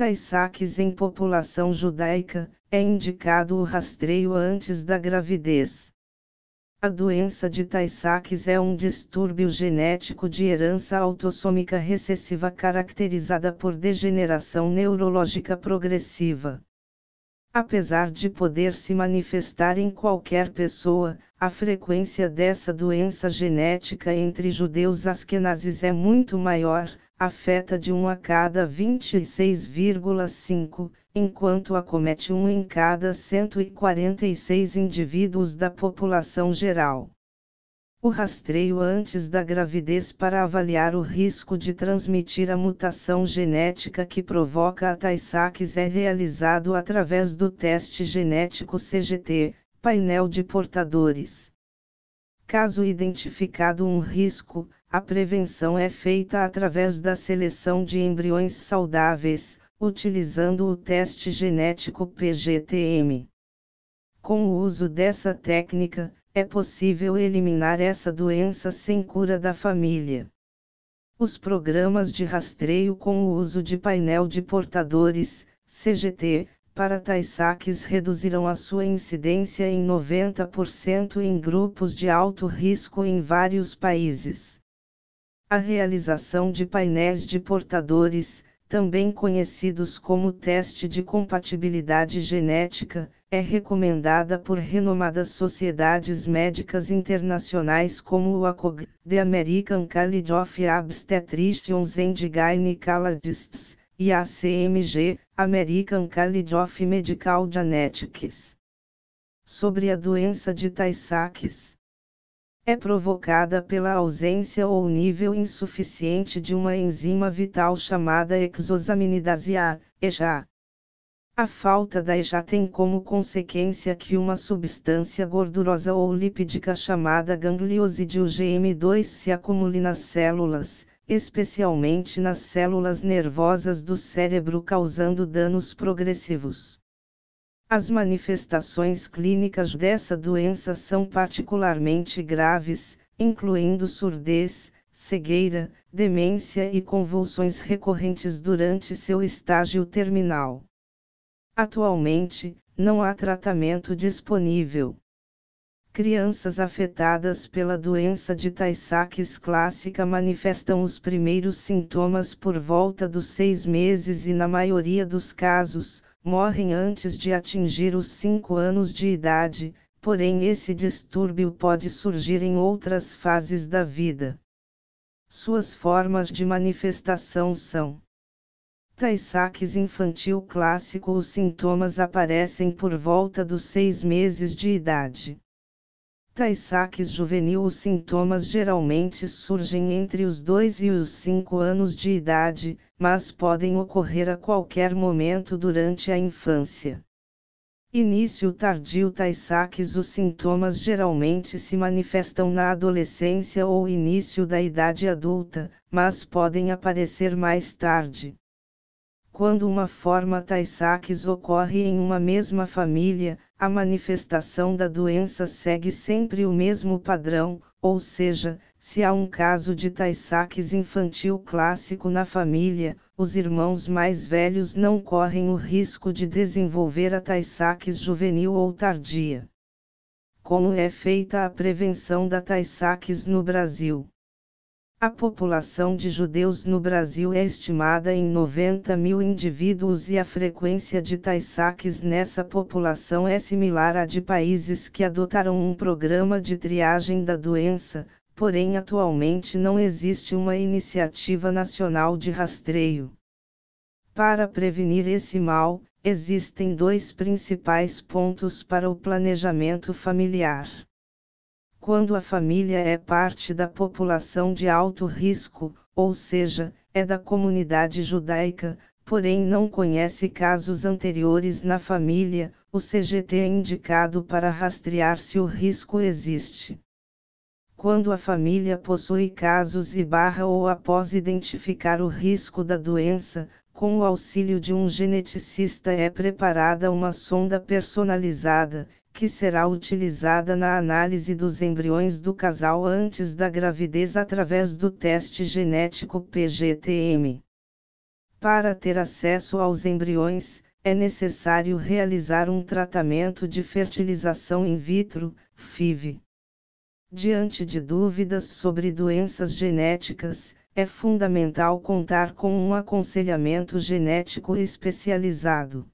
Tay-Sachs em população judaica, é indicado o rastreio antes da gravidez. A doença de Tay-Sachs é um distúrbio genético de herança autossômica recessiva caracterizada por degeneração neurológica progressiva. Apesar de poder se manifestar em qualquer pessoa, a frequência dessa doença genética entre judeus askenazes é muito maior, afeta de 1 a cada 26,5, enquanto acomete um em cada 146 indivíduos da população geral. O rastreio antes da gravidez para avaliar o risco de transmitir a mutação genética que provoca a Tay-Sachs é realizado através do teste genético CGT, painel de portadores. Caso identificado um risco, a prevenção é feita através da seleção de embriões saudáveis, utilizando o teste genético PGTM. Com o uso dessa técnica, é possível eliminar essa doença sem cura da família. Os programas de rastreio com o uso de painel de portadores, CGT, para Tay-Sachs reduzirão a sua incidência em 90% em grupos de alto risco em vários países. A realização de painéis de portadores, também conhecidos como teste de compatibilidade genética, é recomendada por renomadas sociedades médicas internacionais como o ACOG, The American College of Obstetricians and Gynecologists, e a CMG, American College of Medical Genetics. Sobre a doença de Tay-Sachs é provocada pela ausência ou nível insuficiente de uma enzima vital chamada exosaminidase A, EJA. A falta da EJA tem como consequência que uma substância gordurosa ou lipídica chamada gangliosídeo GM2 se acumule nas células, especialmente nas células nervosas do cérebro causando danos progressivos. As manifestações clínicas dessa doença são particularmente graves, incluindo surdez, cegueira, demência e convulsões recorrentes durante seu estágio terminal. Atualmente, não há tratamento disponível. Crianças afetadas pela doença de Tay-Sachs clássica manifestam os primeiros sintomas por volta dos seis meses e, na maioria dos casos, morrem antes de atingir os 5 anos de idade, porém esse distúrbio pode surgir em outras fases da vida. Suas formas de manifestação são Tay-Sachs infantil clássico Os sintomas aparecem por volta dos seis meses de idade. Tay-Sachs juvenil Os sintomas geralmente surgem entre os 2 e os 5 anos de idade, mas podem ocorrer a qualquer momento durante a infância. Início tardio Tay-Sachs Os sintomas geralmente se manifestam na adolescência ou início da idade adulta, mas podem aparecer mais tarde. Quando uma forma Tay-Sachs ocorre em uma mesma família, a manifestação da doença segue sempre o mesmo padrão, ou seja, se há um caso de Tay-Sachs infantil clássico na família, os irmãos mais velhos não correm o risco de desenvolver a Tay-Sachs juvenil ou tardia. Como é feita a prevenção da Tay-Sachs no Brasil? A população de judeus no Brasil é estimada em 90 mil indivíduos e a frequência de Tay-Sachs nessa população é similar à de países que adotaram um programa de triagem da doença, porém atualmente não existe uma iniciativa nacional de rastreio. Para prevenir esse mal, existem dois principais pontos para o planejamento familiar. Quando a família é parte da população de alto risco, ou seja, é da comunidade judaica, porém não conhece casos anteriores na família, o CGT é indicado para rastrear se o risco existe. Quando a família possui casos e barra ou após identificar o risco da doença, com o auxílio de um geneticista é preparada uma sonda personalizada, que será utilizada na análise dos embriões do casal antes da gravidez através do teste genético PGTM. Para ter acesso aos embriões, é necessário realizar um tratamento de fertilização in vitro, FIV. Diante de dúvidas sobre doenças genéticas, é fundamental contar com um aconselhamento genético especializado.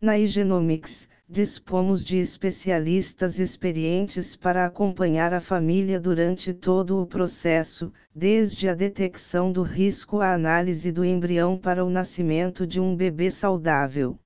Na Igenomics, dispomos de especialistas experientes para acompanhar a família durante todo o processo, desde a detecção do risco à análise do embrião para o nascimento de um bebê saudável.